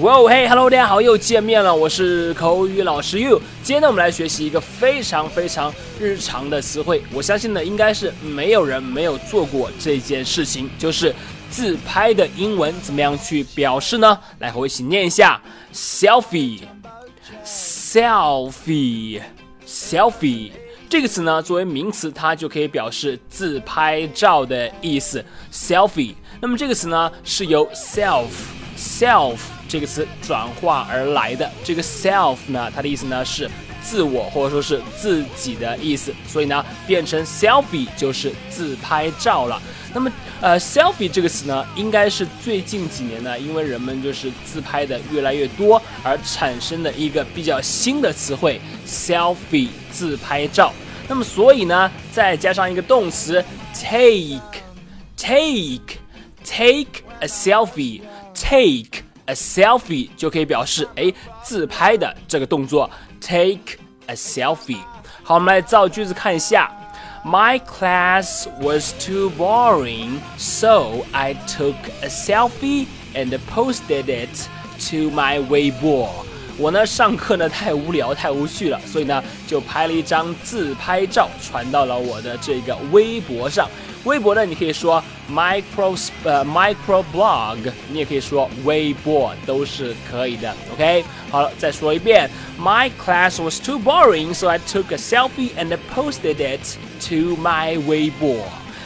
哇哦嘿，Hello，大家好，又见面了，我是口语老师 You。今天呢，我们来学习一个非常非常日常的词汇。我相信呢，应该是没有人没有做过这件事情，就是自拍的英文怎么样去表示呢？来和我一起念一下：selfie，selfie，selfie。这个词呢，作为名词，它就可以表示自拍照的意思。selfie。那么这个词呢，是由 self，self。这个词转化而来的这个 self 呢，它的意思呢是自我或者说是自己的意思，所以呢变成 selfie 就是自拍照了。那么呃 selfie 这个词呢，应该是最近几年呢，因为人们就是自拍的越来越多而产生的一个比较新的词汇 selfie 自拍照。那么所以呢，再加上一个动词 take take take a selfie take。a selfie 就可以表示哎自拍的这个动作，take a selfie。好，我们来造句子看一下。My class was too boring, so I took a selfie and posted it to my Weibo。 我呢上课呢太无聊太无趣了，所以呢就拍了一张自拍照传到了我的这个微博上。微博呢，你可以说 micros 呃 micro blog，你也可以说微博，都是可以的。OK，好了，再说一遍，My class was too boring, so I took a selfie and posted it to my 微博。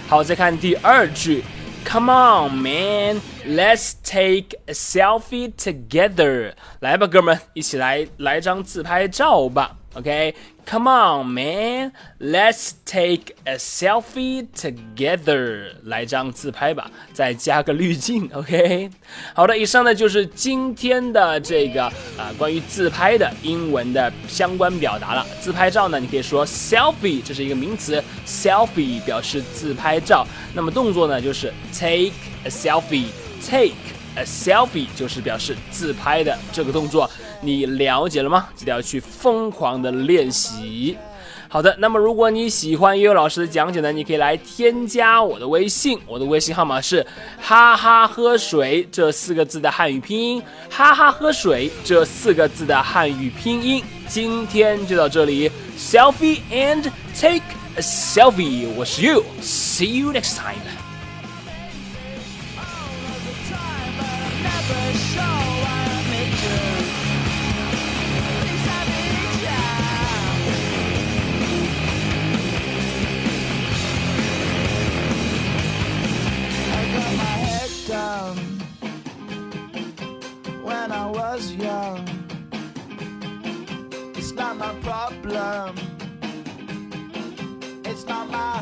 好，再看第二句，Come on, man, let's take a selfie together。来吧，哥们，一起来来张自拍照吧。OK。Come on, man, let's take a selfie together. 来张自拍吧，再加个滤镜。OK，好的，以上呢就是今天的这个啊关于自拍的英文的相关表达了。自拍照呢，你可以说 selfie，这是一个名词，selfie 表示自拍照。那么动作呢，就是 take a selfie，take a selfie 就是表示自拍的这个动作。你了解了吗？记得要去疯狂的练习。好的，那么如果你喜欢悠悠老师的讲解呢，你可以来添加我的微信，我的微信号码是哈哈喝水这四个字的汉语拼音，哈哈喝水这四个字的汉语拼音。今天就到这里，selfie and take a selfie，我是 you，see you next time。It's not my problem. It's not my